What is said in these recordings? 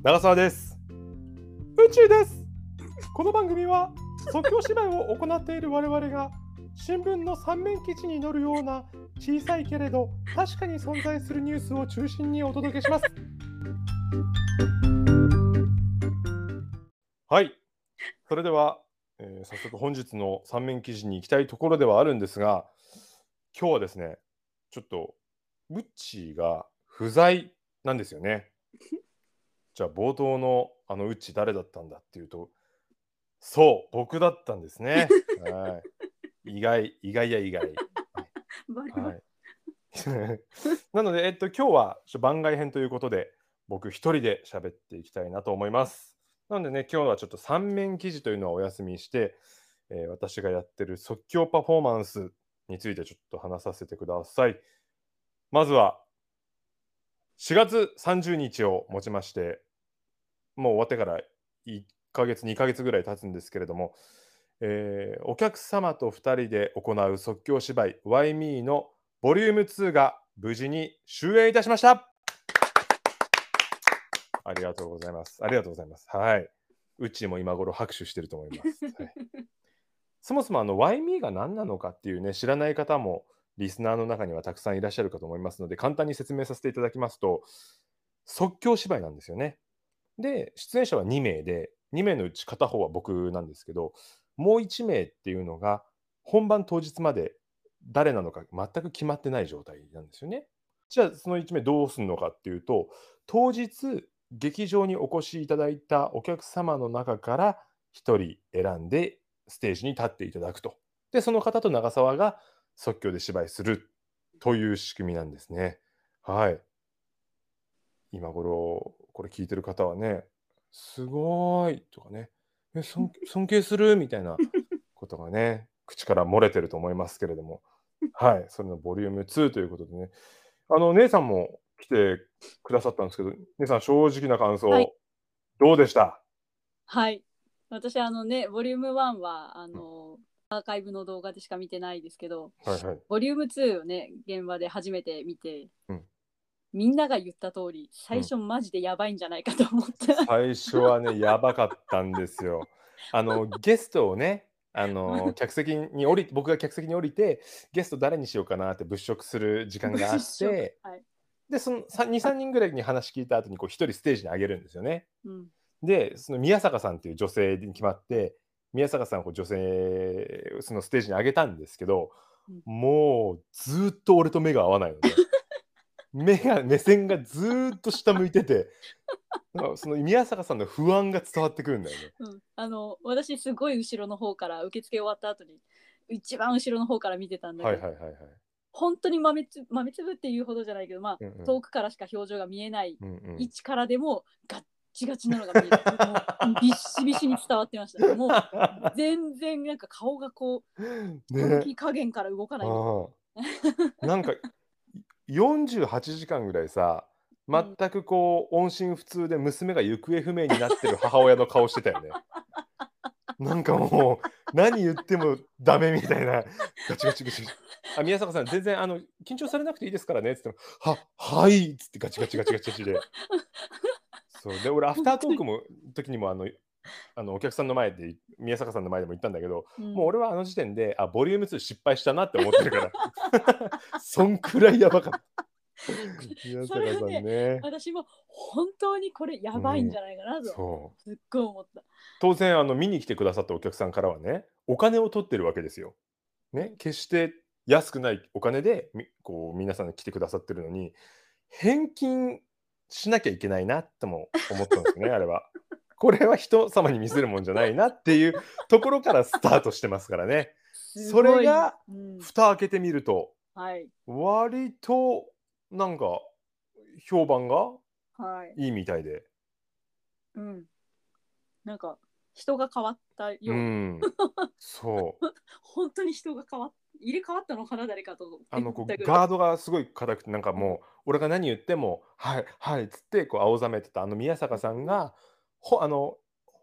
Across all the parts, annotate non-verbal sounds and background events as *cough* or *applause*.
長澤です。宇宙です。この番組は即興芝居を行っている我々が新聞の三面記事に載るような小さいけれど確かに存在するニュースを中心にお届けします。はい。それでは、えー早速本日の三面記事に行きたいところではあるんですが今日はですねちょっとムッチーが不在なんですよね。じゃあ冒頭のあのウッチ誰だったんだっていうとそう僕だったんですね。はい、意外意外や意外。はい、*laughs* なので、えっと、今日は番外編ということで僕一人で喋っていきたいなと思います。なのでね今日はちょっと三面記事というのはお休みして、えー私がやってる即興パフォーマンスについてちょっと話させてください。まずは4月30日をもちましてもう終わってから1ヶ月2ヶ月ぐらい経つんですけれども、えーお客様と2人で行う即興芝居 Why Me のボリューム2が無事に終演いたしました。ありがとうございます。ありがとうございます。はい。うちも今頃拍手してると思います、はい。*laughs* そもそもあの Why Me が何なのかっていうね知らない方もリスナーの中にはたくさんいらっしゃるかと思いますので簡単に説明させていただきますと即興芝居なんですよねで出演者は2名で2名のうち片方は僕なんですけどもう1名っていうのが本番当日まで誰なのか全く決まってない状態なんですよね。じゃあその1名どうするのかっていうと当日劇場にお越しいただいたお客様の中から1人選んでステージに立っていただくと。でその方と長澤が即興で芝居するという仕組みなんですね。はい。今頃これ聞いてる方はねすごーいとかね。え尊尊敬するみたいなことがね口から漏れてると思いますけれども。はいそれのボリューム2ということでね。あの姉さんも来てくださったんですけど姉さん正直な感想、はい。どうでした？はい。私、あのね、ボリューム1は、あの、アーカイブの動画でしか見てないですけど、はいはい。ボリューム2をね、現場で初めて見て、うんみんなが言った通り、最初マジでやばいんじゃないかと思った。最初はねやばかったんですよあのゲストをねあの客席に降り僕が客席に降りてゲスト誰にしようかなって物色する時間があってはい。でその23人ぐらいに話聞いた後にこう1人ステージに上げるんですよね。うん。でその宮坂さんっていう女性に決まって宮坂さんを女性そのステージに上げたんですけど、うんもうずーっと俺と目が合わないので目が目線がずーっと下向いてて *laughs* その宮坂さんの不安が伝わってくるんだよね。うん、あの、私、すごい後ろの方から、受付終わった後に、一番後ろの方から見てたんだけど、はいはいはいはい。本当に豆つ豆粒っていうほどじゃないけど、まあ、うんうん遠くからしか表情が見えない位置からでもガッチガチなのが見える。もうビッシビシに伝わってました。*laughs* もう全然なんか顔がこう、動ねき加減から動かない。なんか48時間ぐらいさ全くこう音信不通で娘が行方不明になってる母親の顔してたよね。*laughs* なんかもう何言ってもダメみたいな。ガチガチガチあ宮坂さん全然あの緊張されなくていいですからね。っつってもははいっつってガチガチガチガチガチで。そう。で俺アフタートークも時にもあのあのお客さんの前で宮坂さんの前でも言ったんだけどうんもう俺はあの時点で、あ、ボリューム2失敗したなって思ってるから。*laughs* そんくらいやばかった。宮それ坂さんはねね。私も本当にこれやばいんじゃないかなと、そう。すっごい思った。当然、あの、見に来てくださったお客さんからはね、お金を取ってるわけですよ。ね、決して安くないお金で、みこう、皆さん来てくださってるのに、返金しなきゃいけないなとも思ったんですよね、あれは。これは人様に見せるもんじゃないなっていうところからスタートしてますからね。それが、うん。蓋開けてみると、はい。割となんか評判がはい、いいみたいで、うん、なんか人が変わったよう、うん、そう。*laughs* 本当に人が変わっ入れ替わったのかな誰かとあのこうガードがすごい硬くてなんかもう俺が何言っても「はいはい」っつってこう青ざめてたあの宮坂さんがほあの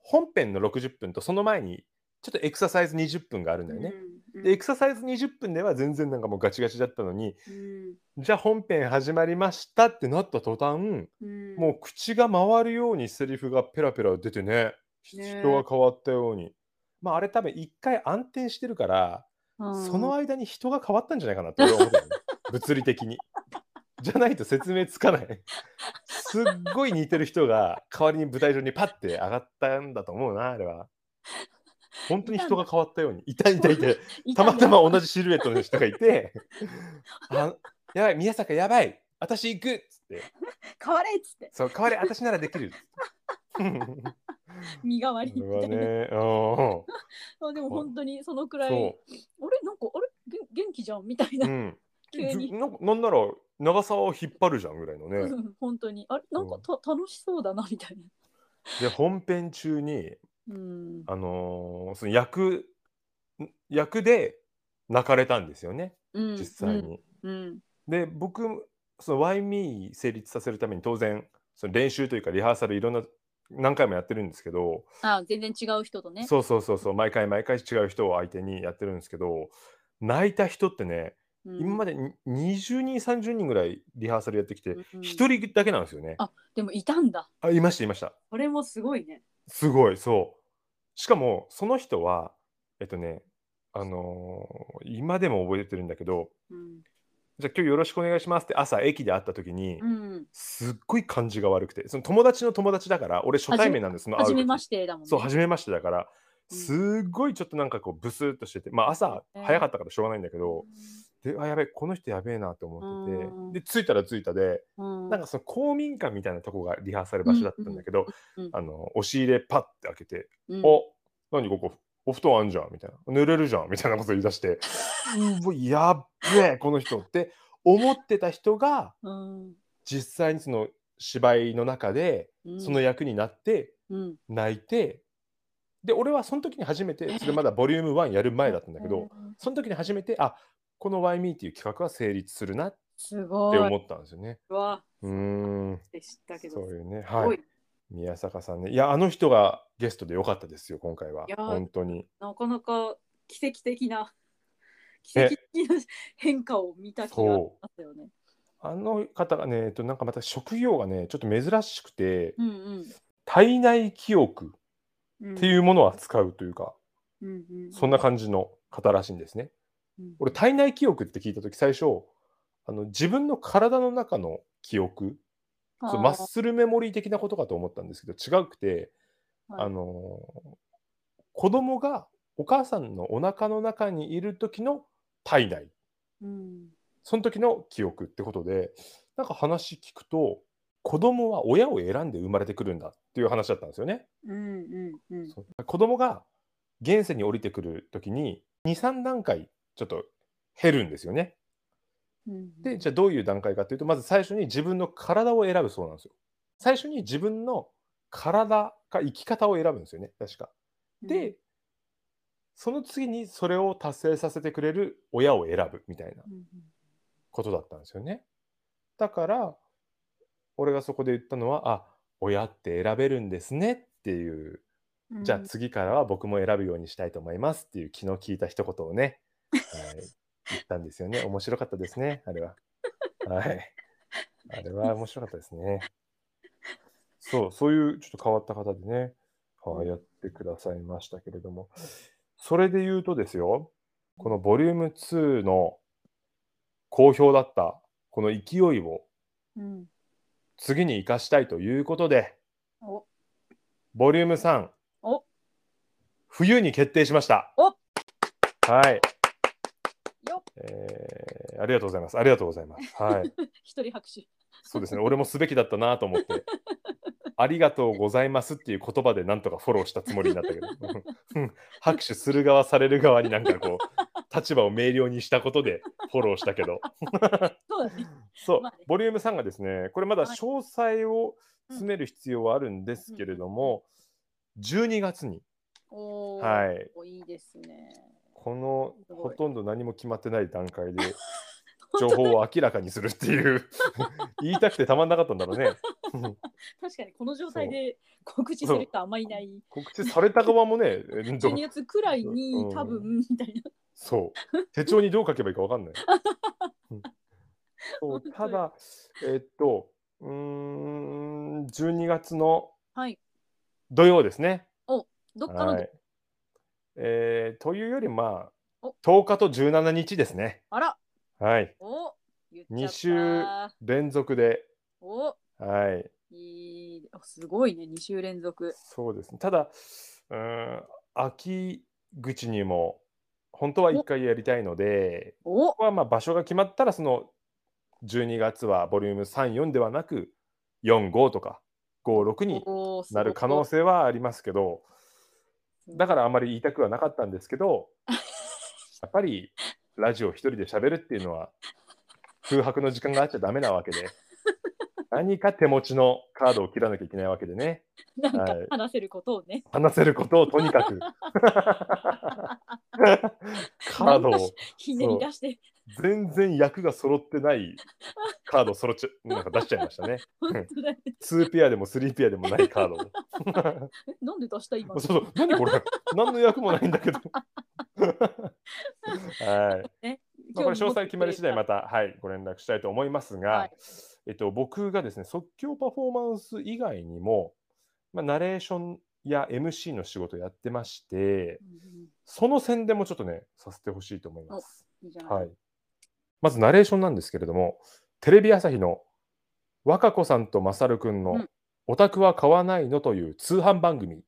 本編の60分とその前にちょっとエクササイズ20分があるんだよね。でエクササイズ20分では全然なんかもうガチガチだったのにうん。じゃあ本編始まりましたってなった途端うん。もう口が回るようにセリフがペラペラ出てね。ね。人が変わったように。まああれ多分一回暗転してるからうん。その間に人が変わったんじゃないかなって俺は思ったよね。*laughs* 物理的に。じゃないと説明つかない。すっごい似てる人が代わりに舞台上にパッて上がったんだと思うな、あれは。本当に人が変わったように。いたいたいて、たまたま同じシルエットの人がいて、あやばい、宮坂やばい、私行くっつって、変われっつって。そう、代わり私ならできる。*laughs* 身代わりこみたいな、ね、うん。あでも本当にそのくらい。そあれ？なんかあれ？げ元気じゃん？みたいな、う。うん。急に。ずなんかなんなら長さを引っ張るじゃんぐらいのね。う *laughs* ん本当に。あれなんかた、楽しそうだなみたいな。で本編中にうん。あのーその役ん役で泣かれたんですよね。うん。実際に。うん。で僕その Why Me 成立させるために当然その練習というかリハーサルいろんな何回もやってるんですけど、あ全然違う人とね。そうそうそうそう毎回毎回違う人を相手にやってるんですけど泣いた人ってね、うん。今までに20人30人ぐらいリハーサルやってきてうん1人だけなんですよね。あでもいたんだ。あいましたいました。これもすごいね。すごい、そう。しかも、その人は、えっとね、あのー今でも覚えてるんだけど、うん、じゃあ今日よろしくお願いしますって朝駅で会った時に、うん、すっごい感じが悪くて、その友達の友達だから、俺初対面なんです、その初めましてだもんね。そう、初めましてだから、うん。すっごいちょっとなんかこうブスッとしてて、まあ朝ね早かったからしょうがないんだけど、で、あ、やべえ、この人やべえなと思ってうん。て、で、着いたら着いたで、うん、なんかその公民館みたいなとこがリハーサル場所だったんだけど、うんうんあの、押し入れパッて開けて、うん。お何ここお布団あんじゃんみたいな。濡れるじゃんみたいなこと言い出して *laughs* うわやっべえこの人って思ってた人がうん。実際にその芝居の中でうん。その役になってうん。泣いて、で俺はその時に初めて *laughs* それまだボリューム1やる前だったんだけどうん。その時に初めてあこの「Why Me」っていう企画は成立するなっすごいて思ったんですよね。うわうーんでしたけどそういうねはいい宮坂さんねいやあの人がゲストでよかったですよ今回は本当に。なかなか奇跡的な奇ね跡的な変化を見た気がしますよね。あの方がね、えっと、なんかまた職業がね、ちょっと珍しくて、うん体内記憶うん。っていうものを扱うというか、うんうん、そんな感じの方らしいんですね。うん。俺、体内記憶って聞いたとき、最初、あの自分の体の中の記憶、そうマッスルメモリー的なことかと思ったんですけど、違うくて、あーあのー子供がお母さんのお腹の中にいる時の体内、うん。その時の記憶ってことで、なんか話聞くと、子供は親を選んで生まれてくるんだっていう話だったんですよね。うんうんうん。子供が現世に降りてくる時に2、3段階ちょっと減るんですよね。うんで、じゃあどういう段階かというと、まず最初に自分の体を選ぶそうなんですよ。最初に自分の体か生き方を選ぶんですよね、確か。で、その次にそれを達成させてくれる親を選ぶみたいなうんうんことだったんですよね。だから、俺がそこで言ったのは、あ、親って選べるんですねっていう、うんじゃあ次からは僕も選ぶようにしたいと思いますっていう気の利いた一言をね、はい、言ったんですよね。面白かったですね、あれは。はい。あれは面白かったですね。そう、そういうちょっと変わった方でね、はい、やってくださいましたけれども、それで言うとですよ、このボリューム2の好評だったこの勢いをうん次に生かしたいということで、おボリューム3、お冬に決定しました。おはい、えーありがとうございます。ありがとうございます。はい。*laughs* 一人拍手。そうですね。俺もすべきだったなと思って。*laughs* ありがとうございますっていう言葉でなんとかフォローしたつもりになったけど、*laughs* うん拍手する側、される側になんかこう、立場を明瞭にしたことでフォローしたけど、そうだね。そうまあね、ボリューム3がですね、これまだはい詳細を詰める必要はあるんですけれども、12月に、はい、おいいですね。このほとんど何も決まってない段階で、*laughs* 情報を明らかにするっていう *laughs* 言いたくてたまんなかったんだろうね。*laughs* 確かにこの状態で告知する人あんまいない。告知された側もね、えど12月くらいにうん多分みたいな。そう。手帳にどう書けばいいかわかんない。うんそうただ、えっと、うーん、12月のはい。土曜ですね。どっかの、はい。えーというより、まあお、10日と17日ですね。あら、はい。お言っちゃった二週連続で。おはい。いいおすごいね、2週連続。そうですね。ただ、うーん、秋口にも、本当は1回やりたいので、おここはまあ場所が決まったら、その12月はボリューム3、4ではなく、4、5とか、5、6におなる可能性はありますけど、だからあまり言いたくはなかったんですけど、*laughs* やっぱりラジオ一人で喋るっていうのは、空白の時間があっちゃダメなわけで、*laughs* 何か手持ちのカードを切らなきゃいけないわけでね、なんかはい。話せることをね。話せることをとにかく、*laughs* カードを。ひねり出して、全然役が揃ってない *laughs* カードを揃っちゃなんか出しちゃいましたね。本当だね。2ペアでも3ペアでもないカードを。え *laughs* なんで出した今そうそう、何これ？何の役もないんだけど。*laughs* はい。ね。まあ、これ詳細決まり次第また。た、はい、ご連絡したいと思いますが、はいえっと、僕がですね、即興パフォーマンス以外にも、まあ、ナレーションや MC の仕事やってまして、うんうんその宣伝もちょっとね、させてほしいと思います。いいはい。まずナレーションなんですけれども、テレビ朝日の若子さんとまさるくんのうん「オタクは買わないの?」という通販番組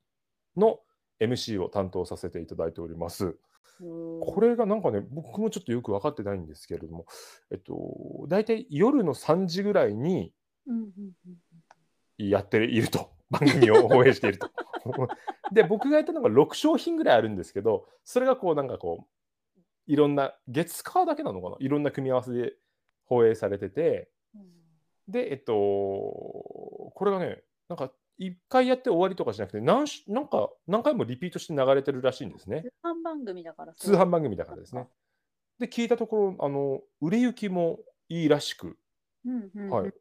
の MC を担当させていただいております。これがなんかね、僕もちょっとよく分かってないんですけれども、えっと、大体夜の3時ぐらいにやっていると、番組を放映していると。*laughs* で、僕がやったのが6商品ぐらいあるんですけど、それがこう、なんかこう、いろんな、月火だけなのかな？いろんな組み合わせで放映されてて、うん。で、えっと、これがね、なんか、1回やって終わりとかじゃなくて何し、なんか何回もリピートして流れてるらしいんですね。通販番組だから。通販番組だからですね。で、聞いたところ、あの、売れ行きもいいらしく、うんうんはい。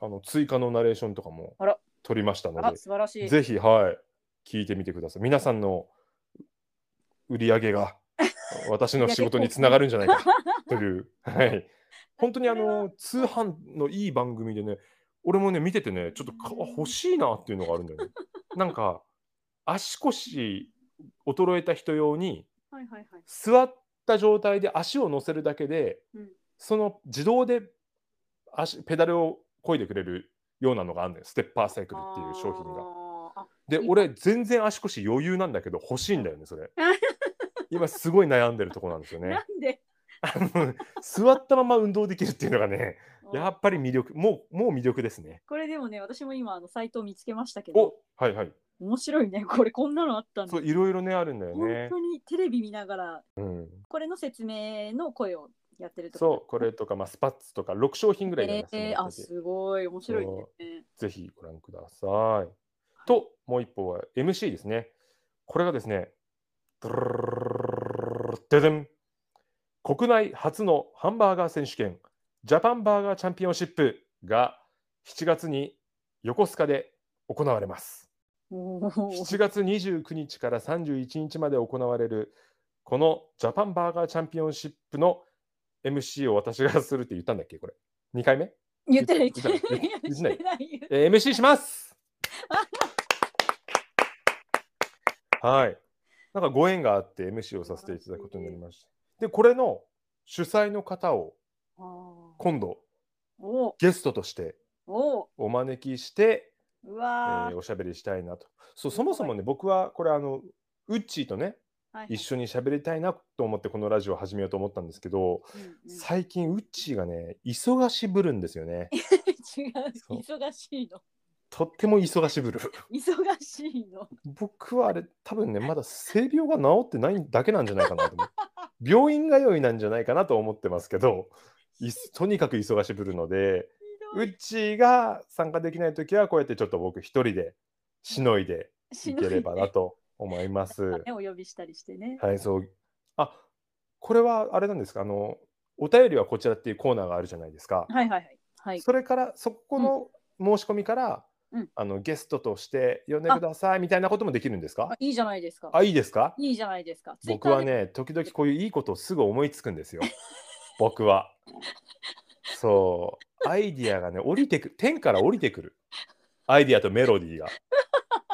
あの追加のナレーションとかも取りましたので、素晴らしい。ぜひ、はい、聞いてみてください。皆さんの売り上げが私の仕事につながるんじゃないかという、はい。*laughs* 本当にあの通販のいい番組でね、俺もね、見ててね、ちょっとか欲しいなっていうのがあるんだよね。*laughs* なんか、足腰衰えた人用に、はいはいはい。座った状態で足を乗せるだけで、うんその自動で足ペダルを漕いでくれるようなのがあるんだよ。ステッパーサイクルっていう商品が。で、俺、全然足腰余裕なんだけど、欲しいんだよね、それ。*laughs* 今、すごい悩んでるところなんですよねな。んで？座ったまま運動できるっていうのがね、やっぱり魅力、もう、もう魅力ですね。これでもね、私も今あのサイトを見つけましたけど、おはいはい。面白いね。これこんなのあったんだそう、。いろいろね、あるんだよ本ね。当にテレビ見ながら、うん。これの説明の声をやってるとそう、これとか、まあ、スパッツとか、6商品ぐらいやらせてえー、あ、すごい面白いね。ぜひご覧ください。と、もう一方は MC ですね。これがですね、国内初のハンバーガー選手権、ジャパンバーガーチャンピオンシップ。が7月に横須賀で行われます。おー。7月29日から31日まで行われるこのジャパンバーガーチャンピオンシップの MC を私がするって言ったんだっけこれ。2回目、言ってない。言ってない。言ってない言ってない。言ってないえー MC します。*laughs* はいなんかご縁があって MC をさせてい。ただくことになりました。でこれの主催の方を今度ゲストとしてお。招きして、うえわー。ーおしゃべりしたいなと。そうそもそもね僕はこれあのウッチーとねはいはい。一緒に喋りたいなと思ってこのラジオを始めようと思ったんですけど、うんうん。最近ウッチーがね忙しぶるんですよね。*laughs* 違う。忙しいのとっても忙しぶる。忙しいの。僕はあれ多分ねまだ性病が治ってないだけなんじゃないかなと思う。*laughs* 病院通いなんじゃないかなと思ってますけどいとにかく忙しぶるのでウッチーが参加できない時はこうやってちょっと僕一人でしのいでいければなと思います。ねお呼びしたりしてね。はい、そう。あ、これはあれなんですか？あの、お便りはこちらっていうコーナーがあるじゃないですか。はいはいはい。はい。それから、そこの申し込みから、うんあのゲストとして呼んでくださいみたいなこともできるんですか？あいいじゃないですか。あいいですか？いいじゃないですか。僕はね時々こういういいことをすぐ思いつくんですよ。*laughs* 僕は。そう。アイディアがね降りてく天から降りてくる。アイディアとメロディーが。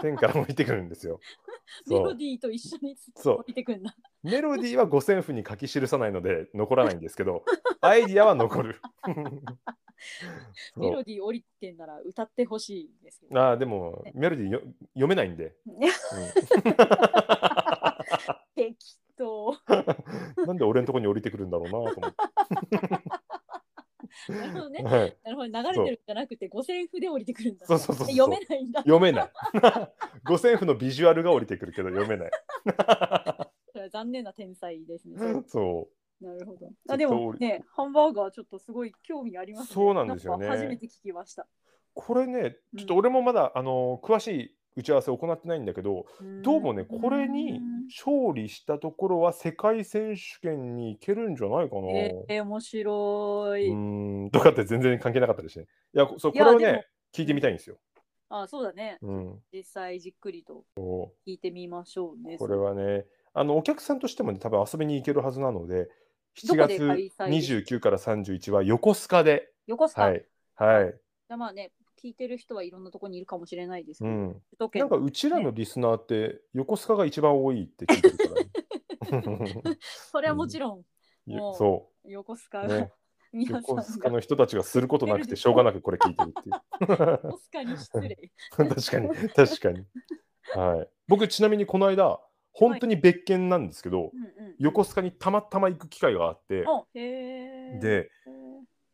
天から降りてくるんですよ。*laughs* メロディーと一緒にそう。降りてくるんだ。メロディーは五線譜に書き記さないので残らないんですけどアイディアは残る *laughs* *laughs* メロディー降りてんなら歌ってほしいですけど。あーでもメロディーよ読めないんで、*laughs* 適当。うんなんで俺のとこに降りてくるんだろうなと思なるほどね。って、はい、なるほど流れてるんじゃなくて五線譜で降りてくるんだ。そうそうそう読めないんだ。読めない *laughs* 五線譜のビジュアルが降りてくるけど読めない残念な天才ですね。それそなるほど。あでもね、ハンバーガーちょっとすごい興味ありますね。そうなんですよね初めて聞きました。これねちょっと俺もまだ、あの詳しい打ち合わせを行ってないんだけどどうもねこれに勝利したところは世界選手権に行けるんじゃないかな、えー、面白い。うーんとかって全然関係なかったですね。いや、そうこれをね、聞いてみたいんですよ。あ、そうだね。うん、実際じっくりとそ聞いてみましょうね。うこれはね、あのお客さんとしてもね、多分遊びに行けるはずなので、7どこで月開催です？29から31は横須賀で、横須賀、はい、はい、じゃあまあね、聞いてる人はいろんなところにいるかもしれないですけど、うん。なんかうちらのリスナーって、横須賀が一番多いって聞いてるから。*laughs* それはもちろんいやもうそ横須賀う、*laughs* が、ね、横須賀の人たちがすることなくてしょうがなくこれ聞いてるっていう。横須賀に失礼。確かに、確かに。はい。僕、ちなみにこの間、本当に別件なんですけど、うんうん、横須賀にたまたま行く機会があって、で、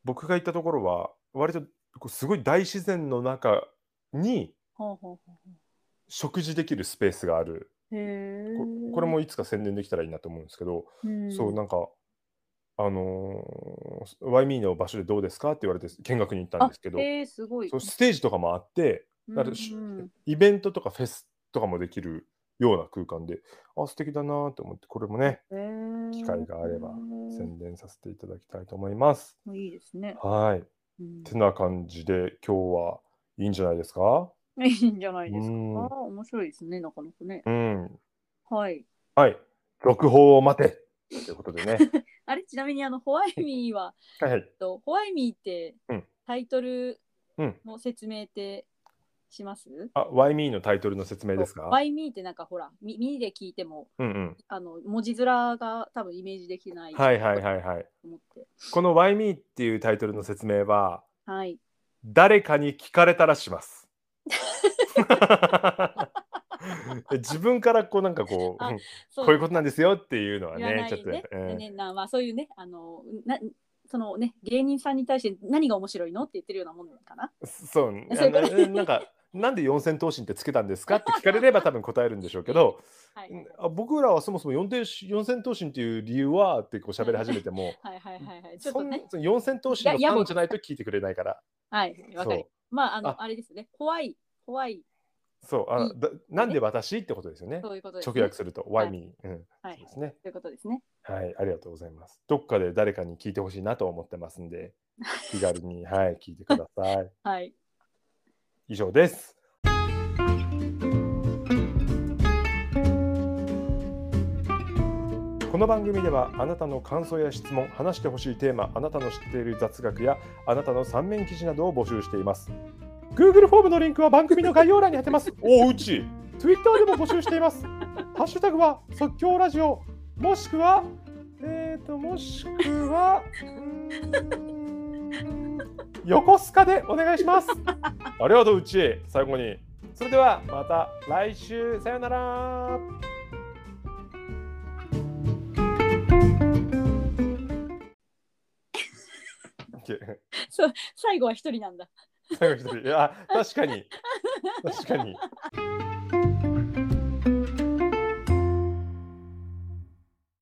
僕が行ったところは、割とこうすごい大自然の中に食事できるスペースがある。これもいつか宣伝できたらいいなと思うんですけど、うん。そう、なんか、あのー、ワイミーの場所でどうですかって言われて見学に行ったんですけどすごい。ステージとかもあって、うんうん。イベントとかフェスとかもできるような空間で、あ、素敵だなと思って、これもね、へー機会があれば宣伝させていただきたいと思います。いいですね。はい。うんてな感じで今日はいいんじゃないですか？いいんじゃないですか？うん面白いですね、なかなかね。うん。はい。はい。続報を待てということでね。*laughs* あれ？ちなみにあのホワイミーは、はいはい。えっとホワイミーってうんタイトルうん。の説明ってします、あ、ワイミーのタイトルの説明ですか？ワイミーってなんかほら、み耳で聞いてもうんうん。あの文字面が多分イメージできないはいはいはいはい。このワイミーっていうタイトルの説明は、はい。誰かに聞かれたらします。*laughs* 自分からこうなんかこう、あうんそこういうことなんですよっていうのは言わないね、ちょっと、ねうんねなまあ、そういうね、あのなそのね、芸人さんに対して何が面白いのって言ってるようなもんかな？そう、そうなんか、なんで四千頭身ってつけたんですか？って聞かれれば多分答えるんでしょうけど、*laughs* はい、僕らはそもそも四千頭身っていう理由はってこう喋り始めても、四千頭身のファンじゃないと聞いてくれないから。はい、わかる。まあ、あのああれですね。怖い、怖い、そうあだなんで私ってことですよね。そういうこと。直訳すると、はい Why me? うん、はいそうですね。ということですね。はい、ありがとうございます。どっかで誰かに聞いてほしいなと思ってますんで、*laughs* 気軽に、はい、聞いてください。はい。以上です。この番組ではあなたの感想や質問、話してほしいテーマ、あなたの知っている雑学やあなたの三面記事などを募集しています。Google フォームのリンクは番組の概要欄に貼ってます。おううち Twitter でも募集しています。ハッシュタグは即興ラジオ、もしくは、えーと、もしくは、横須賀でお願いします。ありがとう、うち。最後に。それではまた来週。さよなら。*laughs* そう最後は一人なんだ。最後一人。いや、確かに。確かに。